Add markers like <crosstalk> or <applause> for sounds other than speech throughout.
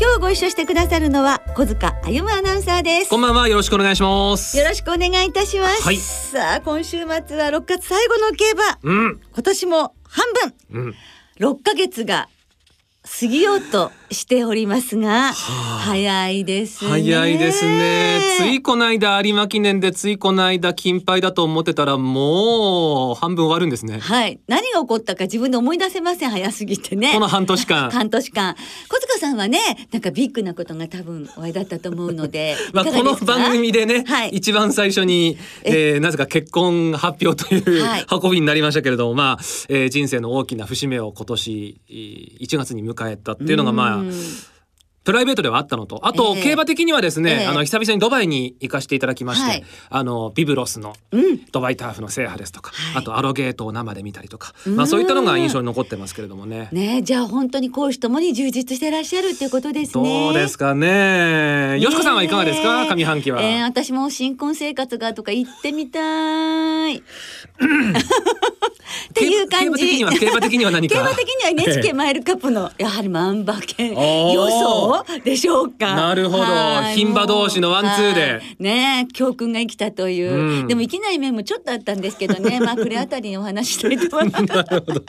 今日ご一緒してくださるのは小塚歩アナウンサーです。こんばんは。よろしくお願いします。よろしくお願いいたします、はい。さあ今週末は6月最後の競馬。うん。今年も半分。うん。6ヶ月が過ぎようとしておりますが、あ。早いですね。早いですね。ついこの間有馬記念でついこの間金杯だと思ってたらもう半分終わるんですね。はい。何が起こったか自分で思い出せません。早すぎてね。<laughs> この半年間。半年間。小塚さんはねなんかビッグなことが多分お会いだったと思うので <laughs> まあ、この番組でね、はい。一番最初に、え？ーなぜか結婚発表という、はい。運びになりましたけれども、まあえー人生の大きな節目を今年えー1月に迎えたっていうのがまあうんプライベートではあったのとあと、ええ競馬的にはですね、ええあの久々にドバイに行かせていただきまして、はいあのビブロスのうんドバイターフの制覇ですとか、はいあとアロゲートを生で見たりとか、うんまあ、そういったのが印象に残ってますけれどもね。ねじゃあ本当に講師ともに充実してらっしゃるっていうことですどね。うですかね。よしこさんはいかがですか、上半期は。えー私も新婚生活がとか行ってみたい。っていう感じ。競馬的には競馬的には何か？競馬的には NHK マイルカップのやはり万馬券予想でしょうか？なるほどはい牝馬同士のワンツーではいねえ教訓が生きたという、うんでも生きない面もちょっとあったんですけどね <laughs> まあこれあたりにお話ししたいと思います。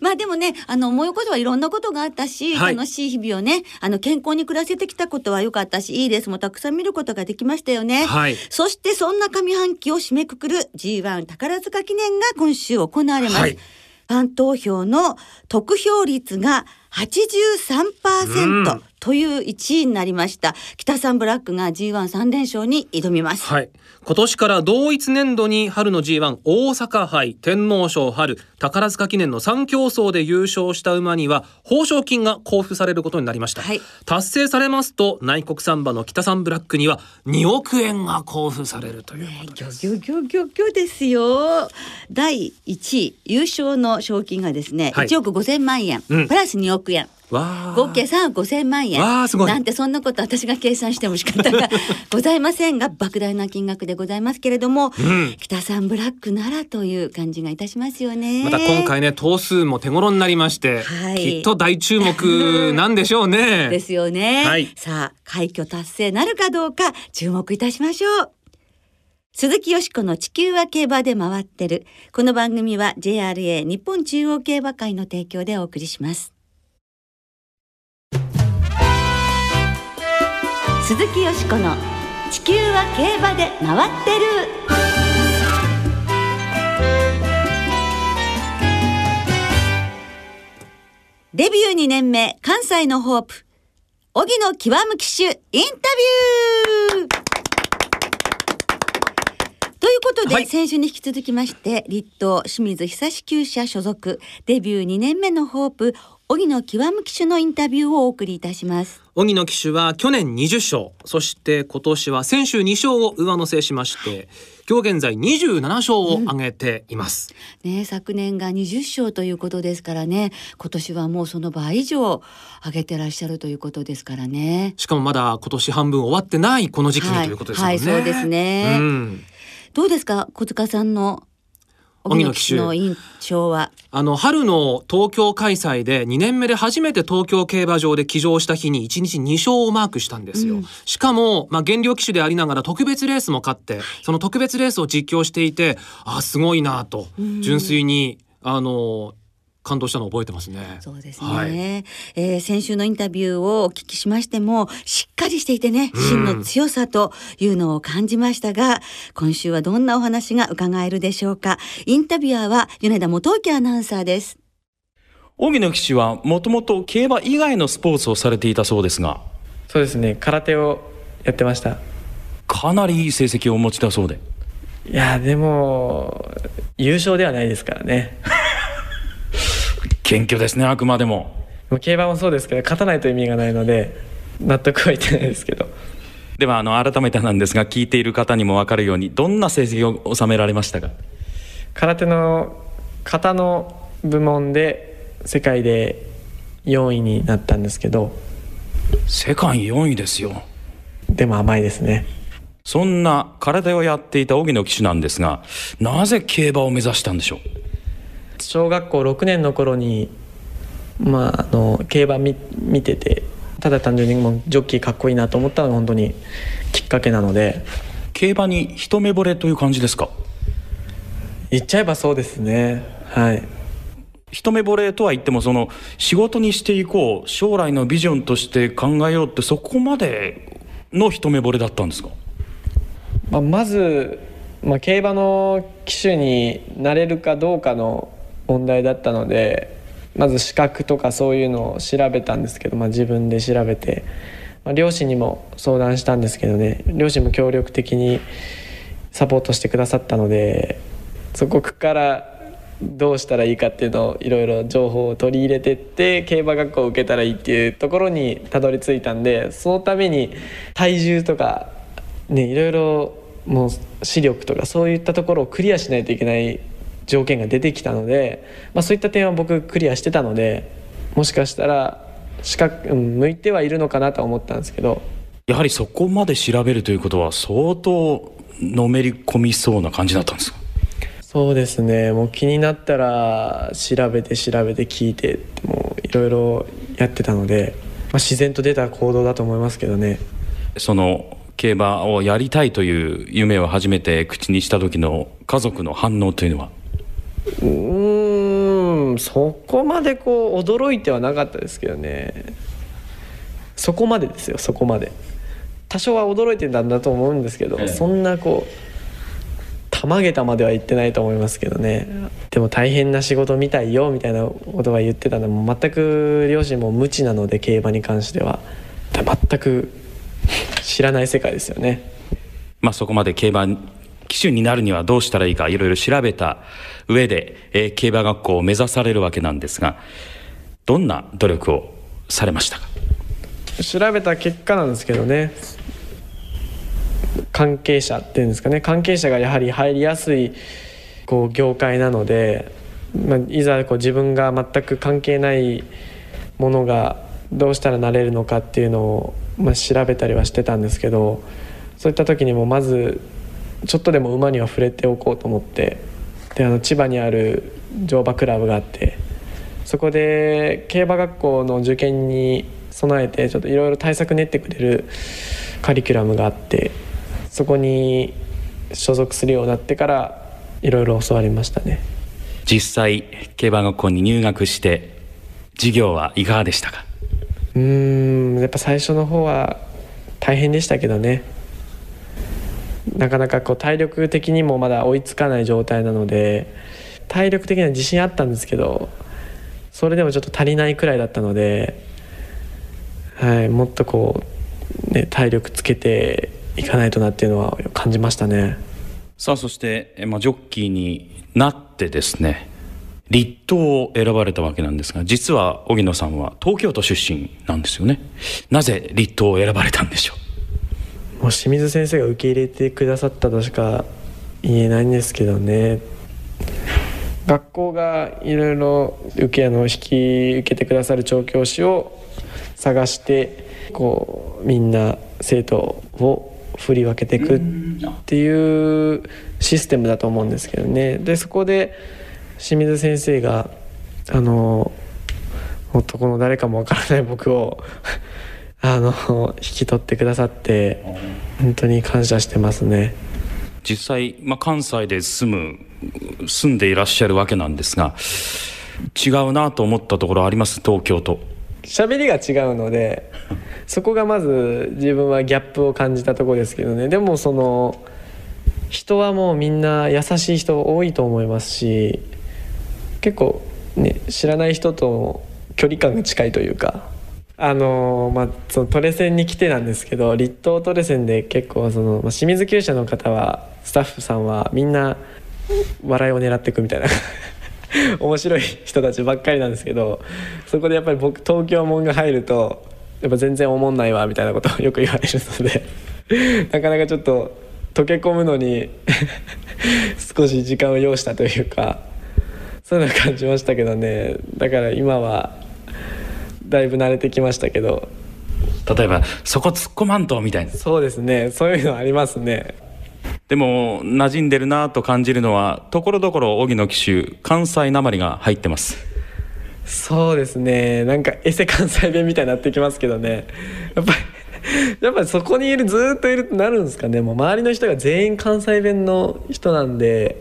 まあでもねあの思い起こせばいろんなことがあったし、はい楽しい日々をねあの健康に暮らせてきたことは良かったしいいレースもたくさん見ることができましたよね。はい。そしてそんな上半期を締めくくる G1 宝塚記念が今週行われます。はいファン投票の得票率が83%という1位になりました。北さんブラックが G13 連勝に挑みます。はい。今年から同一年度に春の G1 大阪杯天皇賞春宝塚記念の3競争で優勝した馬には報奨金が交付されることになりました、はい達成されますと内国産馬の北三ブラックには2億円が交付されるということです、ギョギョギョギョですよ。第1位優勝の賞金がですね、はい1億5000万円、うんプラス2億円。合計3億5000万円なんてそんなこと私が計算しても仕方が <laughs> ございませんが莫大な金額でございますけれども、うん北さんブラックならという感じがいたしますよね。また今回ね頭数も手頃になりまして、はいきっと大注目なんでしょうね <laughs> ですよね。はいさあ快挙達成なるかどうか注目いたしましょう。鈴木よしこの地球は競馬で回ってる。この番組は JRA 日本中央競馬会の提供でお送りします。鈴木よしこの地球は競馬で回ってる。デビュー2年目関西のホープ。荻野極む騎手インタビュー。ということで、はい。先週に引き続きまして立東清水久志厩舎所属デビュー2年目のホープ荻野極む騎手のインタビューをお送りいたします。荻野騎手は去年20勝。そして今年は先週2勝を上乗せしまして今日現在27勝を挙げています、ね、昨年が20勝ということですからね。今年はもうその倍以上上げてらっしゃるということですからね。しかもまだ今年半分終わってないこの時期にはいということですよね、はいそうですね。うん。どうですか小塚さんの荻野騎手の印象は？あの春の東京開催で2年目で初めて東京競馬場で騎乗した日に1日2勝をマークしたんですよ、うん。しかも、まあ、減量騎手でありながら特別レースも勝ってその特別レースを実況していてあすごいなと。うん。純粋にあの感動したのを覚えてますね。そうですね、はい。えー先週のインタビューをお聞きしましてもしっかりしていてねうん。芯の強さというのを感じましたが、今週はどんなお話が伺えるでしょうか。インタビュアーは米田元樹アナウンサーです。荻野騎手はもともと競馬以外のスポーツをされていたそうですが。そうですね。空手をやってました。かなりいい成績をお持ちだそうで。いやでも優勝ではないですからね謙虚ですねあくまでも。競馬もそうですけど勝たないと意味がないので納得はいってないですけど。ではあの改めてなんですが聞いている方にも分かるようにどんな成績を収められましたか？空手の型の部門で世界で4位になったんですけど。世界4位ですよ。でも甘いですね。そんな空手をやっていた荻野騎手なんですがなぜ競馬を目指したんでしょう？小学校6年の頃にまああの競馬見見ててただ単純にもうジョッキーかっこいいなと思ったのが本当にきっかけなので。競馬に一目惚れという感じですか？言っちゃえばそうですね。はい。一目惚れとは言ってもその仕事にしていこう将来のビジョンとして考えようってそこまでの一目惚れだったんですか？まあ、まず、まあ、競馬の騎手になれるかどうかの問題だったのでまず資格とかそういうのを調べたんですけど、まあ、自分で調べて、まあ、両親にも相談したんですけどね両親も協力的にサポートしてくださったのでそこからどうしたらいいかっていうのをいろいろ情報を取り入れてって競馬学校を受けたらいいっていうところにたどり着いたんでそのために体重とかねいろいろもう視力とかそういったところをクリアしないといけない条件が出てきたので、まあ、そういった点は僕クリアしてたのでもしかしたら資格、うん、向いてはいるのかなとは思ったんですけど。やはりそこまで調べるということは相当のめり込みそうな感じだったんですか？そうですね。もう気になったら調べて調べて聞いてもういろいろやってたので、まあ、自然と出た行動だと思いますけどね。その競馬をやりたいという夢を初めて口にした時の家族の反応というのは？うーんそこまでこう驚いてはなかったですけどね。そこまでですよそこまで。多少は驚いてたんだと思うんですけど、ええ。そんなこうたまげたまでは言ってないと思いますけどね。でも大変な仕事みたいよみたいなことは言ってたのも全く両親も無知なので競馬に関しては。で全く知らない世界ですよね。まあそこまで競馬騎手になるにはどうしたらいいかいろいろ調べた上で、えー競馬学校を目指されるわけなんですがどんな努力をされましたか？調べた結果なんですけどね関係者っていうんですかね関係者がやはり入りやすいこう業界なので、まあ、いざこう自分が全く関係ないものがどうしたらなれるのかっていうのを、まあ、調べたりはしてたんですけどそういった時にもまずちょっとでも馬には触れておこうと思ってであの千葉にある乗馬クラブがあってそこで競馬学校の受験に備えてちょっといろいろ対策練ってくれるカリキュラムがあってそこに所属するようになってからいろいろ教わりましたね。実際競馬学校に入学して授業はいかがでしたか？うーんやっぱ最初の方は大変でしたけどねなかなかこう体力的にもまだ追いつかない状態なので体力的には自信あったんですけどそれでもちょっと足りないくらいだったので、はい、もっとこう、ね、体力つけていかないとなっていうのは感じましたね。さあそして、まあ、ジョッキーになってですね立東を選ばれたわけなんですが実は荻野さんは東京都出身なんですよねなぜ立東を選ばれたんでしょう？もう清水先生が受け入れてくださったとしか言えないんですけどね。学校がいろいろ受けあの引き受けてくださる調教師を探してこうみんな生徒を振り分けていくっていうシステムだと思うんですけどね。でそこで清水先生があのもっとこの誰かもわからない僕をあの引き取ってくださって本当に感謝してますね。実際、まあ、関西で住む住んでいらっしゃるわけなんですが違うなと思ったところあります？東京と。喋りが違うので <laughs> そこがまず自分はギャップを感じたところですけどね。でもその人はもうみんな優しい人多いと思いますし結構ね知らない人との距離感が近いというかあのまあそのトレセンに来てなんですけど立東トレセンで結構その、ま、清水厩舎の方はスタッフさんはみんな笑いを狙っていくみたいな。<laughs> 面白い人たちばっかりなんですけどそこでやっぱり僕東京門が入るとやっぱ全然おもんないわみたいなことを <laughs> よく言われるので <laughs> なかなかちょっと溶け込むのに少し時間を要したというかそういうのを感じましたけどね。だから今はだいぶ慣れてきましたけど。例えばそこ突っ込まんとみたいな。そうですね。そういうのありますね。でも馴染んでるなと感じるのはところどころ荻野騎手関西なまりが入ってます。そうですね。なんかエセ関西弁みたいになってきますけどね。やっぱり <laughs> やっぱりそこにいるずっといるとなるんですかね。もう周りの人が全員関西弁の人なんで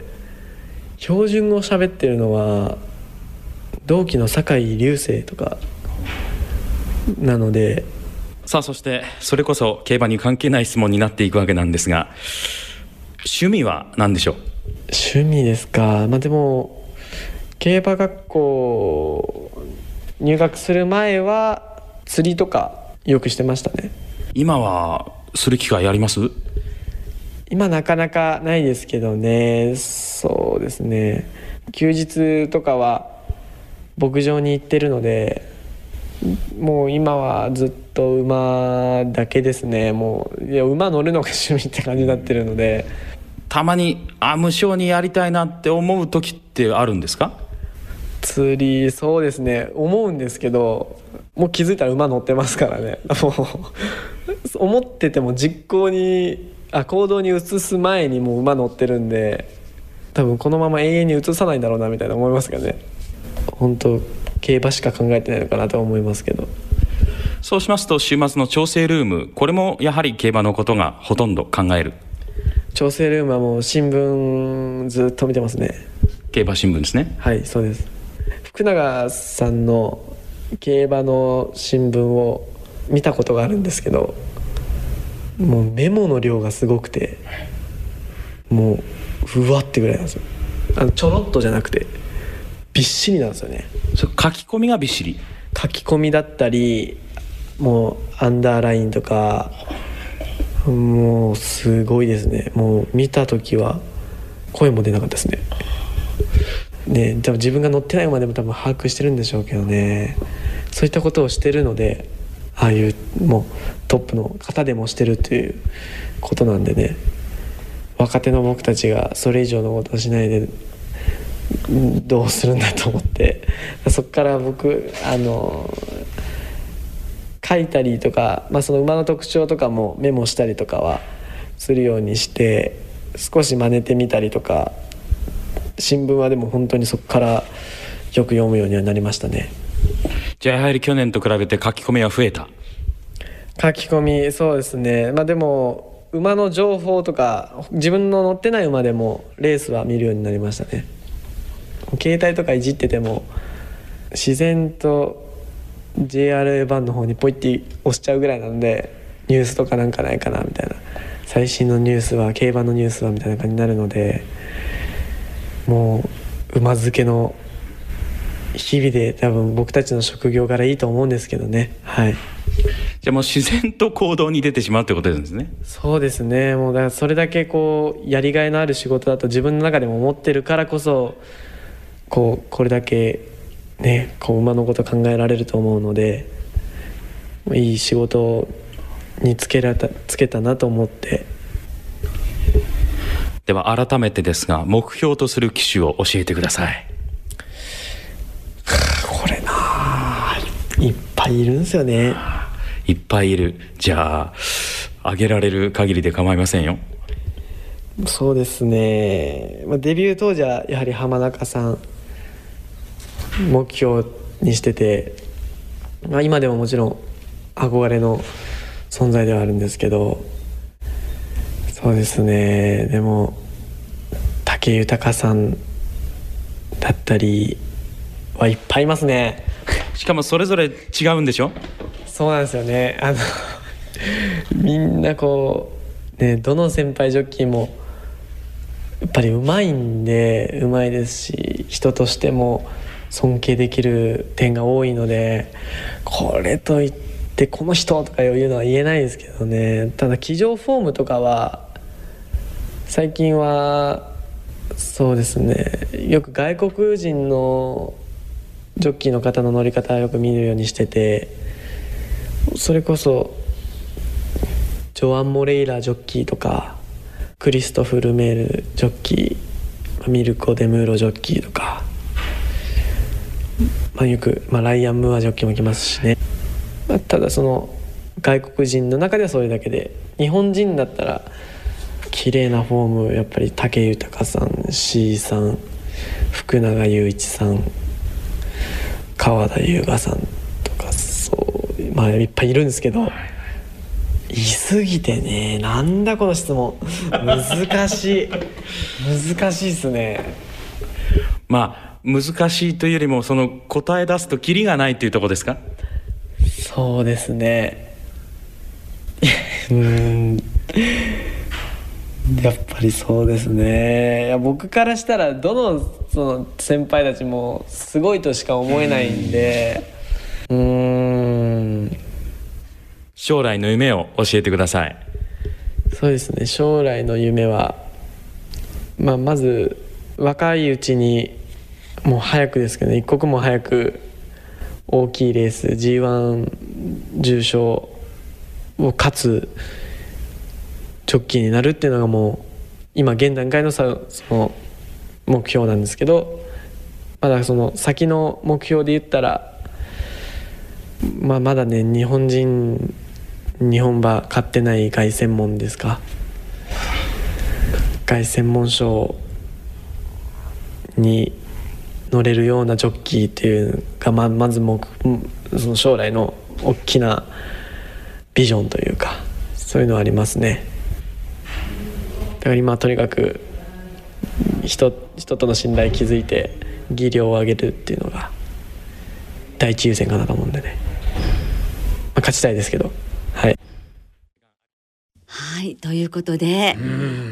標準語を喋ってるのは同期の酒井流星とかなので。さあそしてそれこそ競馬に関係ない質問になっていくわけなんですが趣味は何でしょう？趣味ですか。まあでも競馬学校入学する前は釣りとかよくしてましたね。今はする機会あります？今なかなかないですけどね。そうですね。休日とかは牧場に行ってるのでもう今はずっと馬だけですね。もういや馬乗るのが趣味って感じになってるので。たまにあ無償にやりたいなって思う時ってあるんですか？釣りそうですね。思うんですけどもう気づいたら馬乗ってますからね。もう <laughs> 思ってても実行にあ行動に移す前にもう馬乗ってるんで多分このまま永遠に移さないんだろうなみたいな思いますけどね。本当競馬しか考えてないのかなとは思いますけど。そうしますと週末の調整ルームこれもやはり競馬のことがほとんど考える。調整ルームはもう新聞ずっと見てますね。競馬新聞ですね。はいそうです。福永さんの競馬の新聞を見たことがあるんですけどもうメモの量がすごくてもううわってぐらいなんですよ。あのちょろっとじゃなくてびっしりなんですよね。書き込みがびっしり。書き込みだったりもうアンダーラインとかもうすごいですね。もう見た時は声も出なかったですね。ね多分自分が乗ってない馬でも多分把握してるんでしょうけどね。そういったことをしてるのでああいうもうトップの方でもしてるということなんでね。若手の僕たちがそれ以上のことをしないでんどうするんだと思って。そこから僕あの書いたりとか、まあ、その馬の特徴とかもメモしたりとかはするようにして少し真似てみたりとか新聞はでも本当にそこからよく読むようにはなりましたね。じゃあやはり去年と比べて書き込みは増えた？書き込みそうですね。まあでも馬の情報とか自分の乗ってない馬でもレースは見るようになりましたね携帯とかいじってても自然と JRA 版の方にポイって押しちゃうぐらいなのでニュースとかなんかないかなみたいな。最新のニュースは競馬のニュースはみたいな感じになるのでもう馬漬けの日々で多分僕たちの職業柄いいと思うんですけどね。はい。じゃあもう自然と行動に出てしまうってことですね。そうですね。もうだからそれだけこうやりがいのある仕事だと自分の中でも思ってるからこそこうこれだけねこう馬のこと考えられると思うのでいい仕事につけられたつけたなと思って。では改めてですが目標とする機種を教えてください。これなあいっぱいいるんですよね。いっぱいいる。じゃああげられる限りで構いませんよ。そうですね、まあ、デビュー当時はやはり浜中さん目標にしてて、まあ、今でももちろん憧れの存在ではあるんですけどそうですね。でも武豊さんだったりはいっぱいいますね。しかもそれぞれ違うんでしょ？そうなんですよね。あのみんなこうねどの先輩ジョッキーもやっぱりうまいんでうまいですし人としても尊敬できる点が多いのでこれといってこの人とかいうのは言えないですけどね。ただ騎乗フォームとかは最近はそうですね。よく外国人のジョッキーの方の乗り方をよく見るようにしててそれこそジョアン・モレイラジョッキーとかクリストフ・ルメールジョッキーミルコ・デムーロジョッキーとか、まあ、よく、まあ、ライアン・ムーアジョッキーも来ますしね、まあ、ただその外国人の中ではそれだけで日本人だったら綺麗なフォームやっぱり武豊さん C さん福永雄一さん川田優雅さんとかそうまあいっぱいいるんですけどいすぎてねなんだこの質問。難しい。難しいっすね。まあ難しいというよりもその答え出すとキリがないというところですか？そうですね。<laughs> うん。やっぱりそうですね。いや僕からしたらどのその先輩たちもすごいとしか思えないんで。うーん。将来の夢を教えてください。そうですね。将来の夢は、まあ、まず若いうちにもう早くですけど、ね、一刻も早く大きいレース g 1重賞を勝つジョッキーになるっていうのがもう今現段階のさその目標なんですけどまだその先の目標で言ったら、まあ、まだね日本人日本馬買ってない凱旋門ですか。凱旋門賞に乗れるようなジョッキーっていうがままず目その将来の大きなビジョンというかそういうのはありますね。だから今とにかく人人との信頼築いて技量を上げるっていうのが第一優先かなと思うんでね、まあ、勝ちたいですけど。はい。はいということで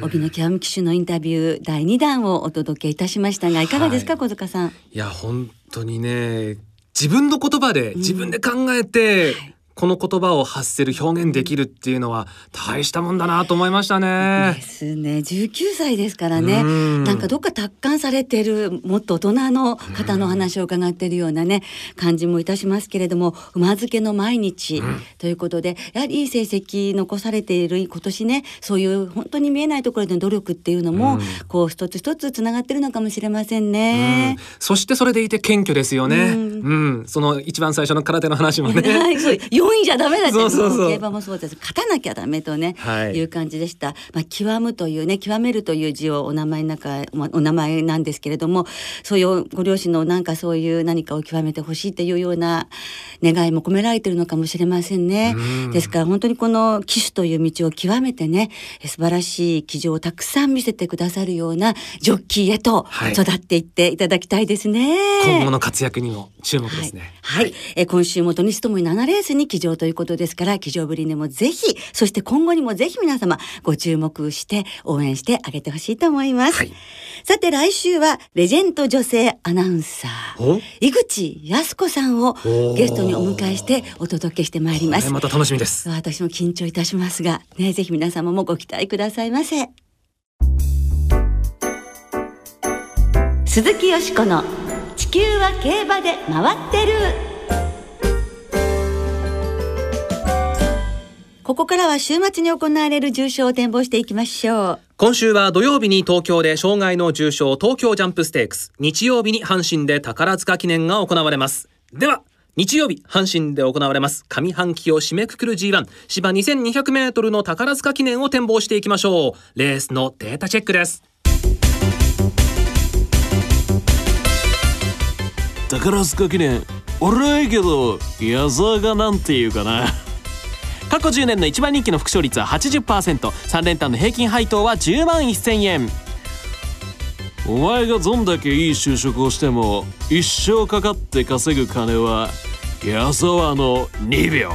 荻野極騎手のインタビュー第2弾をお届けいたしましたがい。かがですか、はい小塚さん？いや本当にね自分の言葉で自分で考えて、この言葉を発せる表現できるっていうのは大したもんだなと思いましたでね。すね19歳ですからねうんなんかどっか達観されてるもっと大人の方の話を伺っているようなね感じもいたしますけれども馬漬けの毎日ということでやはりいい成績残されている今年ねそういう本当に見えないところでの努力っていうのも、うんこう一つ一つつながってるのかもしれませんうねん。そしてそれでいて謙虚ですよね。ううんん、その一番最初の空手の話もね。<laughs> はい、そう <laughs> 4位じゃダメだってそうそうそうも競馬もそうです勝たなきゃダメとね、はいい、う感じでした。まあ極むというね極めるという字をお名前の中まあお名前なんですけれどもそういうご両親のなんかそういう何かを極めてほしいっていうような願いも込められているのかもしれませんねうん。ですから本当にこの騎手という道を極めてねえ素晴らしい騎乗をたくさん見せてくださるようなジョッキーへとはい育っていっていただきたいですね。今後の活躍にも注目ですね。はい、はい、えー今週も土日ともに7レースに騎乗ということですから騎乗ぶりにもぜひそして今後にもぜひ皆様ご注目して応援してあげてほしいと思います、はい。さて来週はレジェンド女性アナウンサーお？井口康子さんをー。ゲストにお迎えしてお届けしてまいります。また楽しみです。私も緊張いたしますがねぜひ皆様もご期待くださいませ。鈴木よしこの地球は競馬で回ってるここからは週末に行われる重賞を展望していきましょう。今週は土曜日に東京で障害の重賞東京ジャンプステークス。日曜日に阪神で宝塚記念が行われます。では日曜日阪神で行われます。上半期を締めくくる G1 芝2200メートルの宝塚記念を展望していきましょう。レースのデータチェックです。宝塚記念俺はいいけど矢沢がなんていうかな過去10年の一番人気の副賞率は 80%3 連単の平均配当は10万1000円。お前がどんだけいい就職をしても一生かかって稼ぐ金は矢沢の2秒。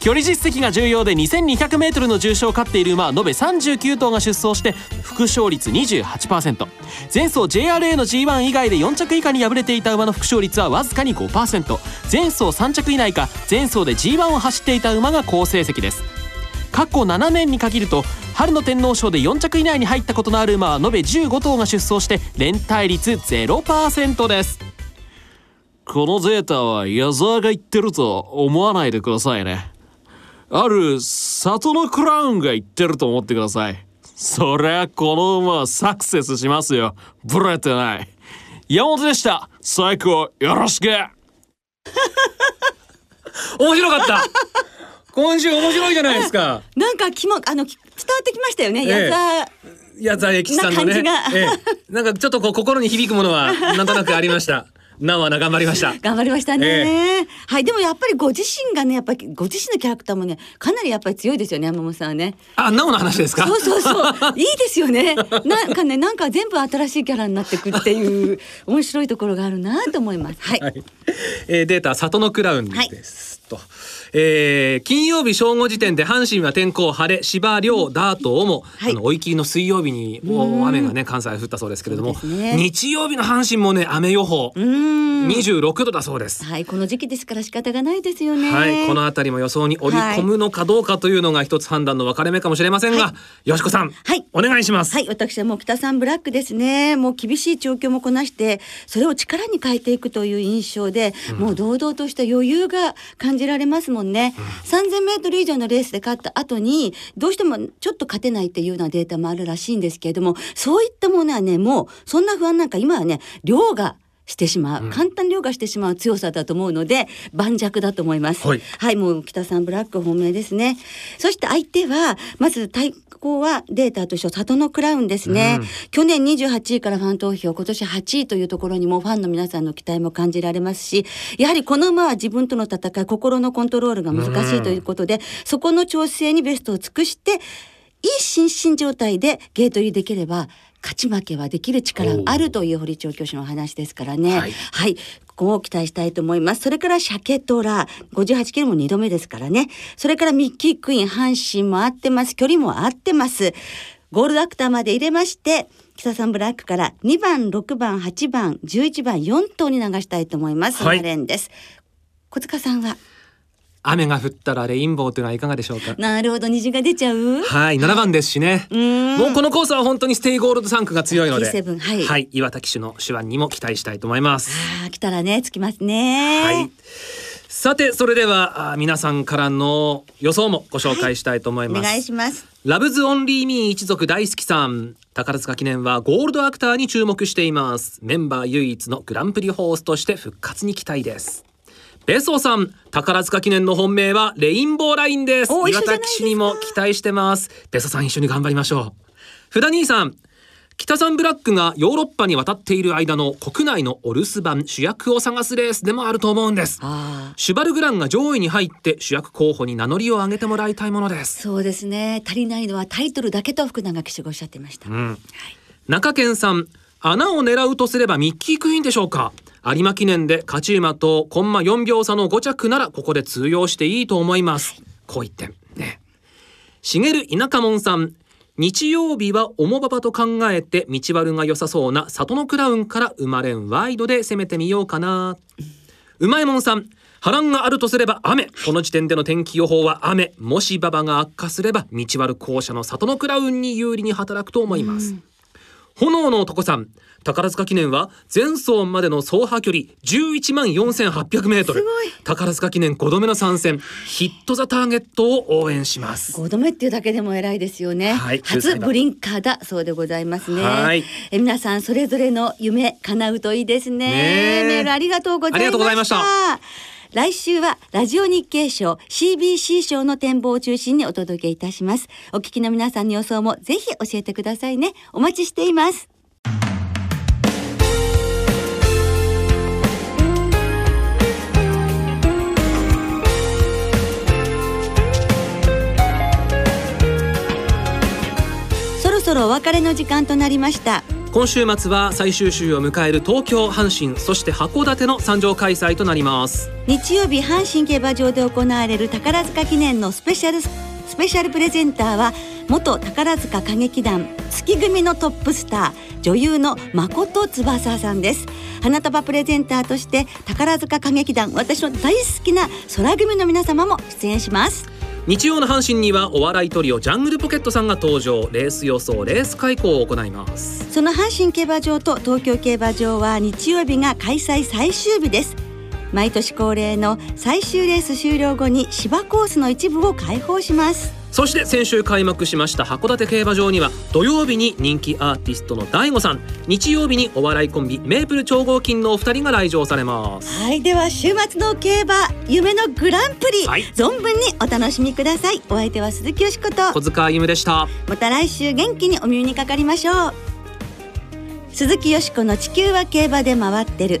距離実績が重要で 2200m の重賞を勝っている馬は延べ39頭が出走して副賞率28%前走 JRA の G1 以外で4着以下に敗れていた馬の副賞率はわずかに5%前走3着以内か前走で G1 を走っていた馬が好成績です。過去7年に限ると春の天皇賞で4着以内に入ったことのある馬は延べ15頭が出走して連帯率0%です。このデータは矢沢が言ってると思わないでくださいね。ある里のクラウンが言ってると思ってください。そりゃこの馬はサクセスしますよ。ブレてない。山本でした。最高よろしく。<laughs> 面白かった。今週面白いじゃないですか。<laughs> なんか気もあのき伝わってきましたよね。ええ。矢沢。矢沢永吉さんのね。な感じが。ええ。なんかちょっとこう心に響くものはなんとなくありましたなおはな頑張りました。<laughs> 頑張りましたね、えはいでもやっぱりご自身がねやっぱりご自身のキャラクターもねかなりやっぱり強いですよね山本さんはね。あなおの話ですか？そうそうそう。<laughs> いいですよね。なんかねなんか全部新しいキャラになってくっていう面白いところがあるなと思います。はい、はい、えーデータ里のクラウンです、と、えー金曜日正午時点で阪神は天候晴れ芝涼ダートをも、はい。あの追い切りの水曜日にもう雨がね関西降ったそうですけれども、ね。日曜日の阪神もね雨予報うーん26度だそうです。はいこの時期ですから仕方がないですよね。はい、このあたりも予想に織り込むのかどうかというのが一つ判断の分かれ目かもしれませんが、よしこさん、はい。お願いします。はい、私はもう北さんブラックですね。もう厳しい状況もこなして、それを力に変えていくという印象で、もう堂々とした余裕が感じられますもんね。3000メートル以上のレースで勝った後に、どうしてもちょっと勝てないっていうようなデータもあるらしいんですけれども、そういったものはね、もうそんな不安なんか今はね、量がしてしまう、簡単に凌駕してしまう強さだと思うので盤石だと思います。はいもう北さんブラック本命ですね。そして相手はまず対抗はデータとして里のクラウンですね、去年28位からファン投票今年8位というところにもファンの皆さんの期待も感じられますしやはりこの馬は自分との戦い心のコントロールが難しいということで、そこの調整にベストを尽くしていい心身状態でゲート入りできれば勝ち負けはできる力があるという堀調教師の話ですからね。はい。はい、ここを期待したいと思います。それからシャケトラ、58キロも2度目ですからね。それからミッキークイーン、阪神も合ってます。距離も合ってます。ゴールドアクターまで入れまして、北さんブラックから2番、6番、8番、11番、4頭に流したいと思います。はい7連です。小塚さんは、雨が降ったらレインボーというのはいかがでしょうか？なるほど、虹が出ちゃう？はい、7番ですしね。んもうこのコースは本当にステイゴールド産駒が強いので、T7 はい岩田騎手の手腕にも期待したいと思います。ああ、来たらね、つきますね。はい。さて、それではあ皆さんからの予想もご紹介したいと思います。願いします。ラブズオンリーミー一族大好きさん。宝塚記念はゴールドアクターに注目しています。メンバー唯一のグランプリホースとして復活に期待です。ベソさん、宝塚記念の本命はレインボーラインです。岩田騎手にも期待してます。ベソさん一緒に頑張りましょう。ふだ兄さん、北さんブラックがヨーロッパに渡っている間の国内のお留守番主役を探すレースでもあると思うんです。シュバルグランが上位に入って主役候補に名乗りを上げてもらいたいものです。そうですね。足りないのはタイトルだけと福永騎手がおっしゃってました。うん中堅さん穴を狙うとすればミッキークイーンでしょうか。有馬記念で勝ち馬とコンマ4秒差の5着ならここで通用していいと思います、こう一点ね。しげる田舎門さん。日曜日は重馬場と考えて道悪が良さそうな里のクラウンから生まれんワイドで攻めてみようかな。うまいもんさん。波乱があるとすれば雨。この時点での天気予報は雨。もし馬場が悪化すれば道悪校舎の里のクラウンに有利に働くと思います、炎の男さん。宝塚記念は前走までの走破距離11万4800メートル。宝塚記念5度目の参戦。ヒットザターゲットを応援します。5度目っていうだけでも偉いですよね。はい。初ブリンカーだそうでございますね。はい。え皆さんそれぞれの夢叶うといいですね。メールありがとうございました。来週はラジオ日経賞 CBC 賞の展望を中心にお届けいたします。お聞きの皆さんの予想もぜひ教えてくださいね。お待ちしています。そろそろお別れの時間となりました。今週末は最終週を迎える東京阪神そして函館の参上開催となります。日曜日阪神競馬場で行われる宝塚記念のスペシャルスペシャルプレゼンターは元宝塚歌劇団月組のトップスター女優の誠翼さんです。花束プレゼンターとして宝塚歌劇団私の大好きな空組の皆様も出演します。日曜の阪神にはお笑いトリオジャングルポケットさんが登場。レース予想レース開講を行います。その阪神競馬場と東京競馬場は日曜日が開催最終日です。毎年恒例の最終レース終了後に芝コースの一部を開放します。そして先週開幕しました函館競馬場には土曜日に人気アーティストの DAIGO さん。日曜日にお笑いコンビメープル超合金のお二人が来場されます。はいでは週末の競馬夢のグランプリ、はい。存分にお楽しみください。お相手は鈴木よしこと。小塚歩でした。また来週元気にお耳にかかりましょう。鈴木よしこの地球は競馬で回ってる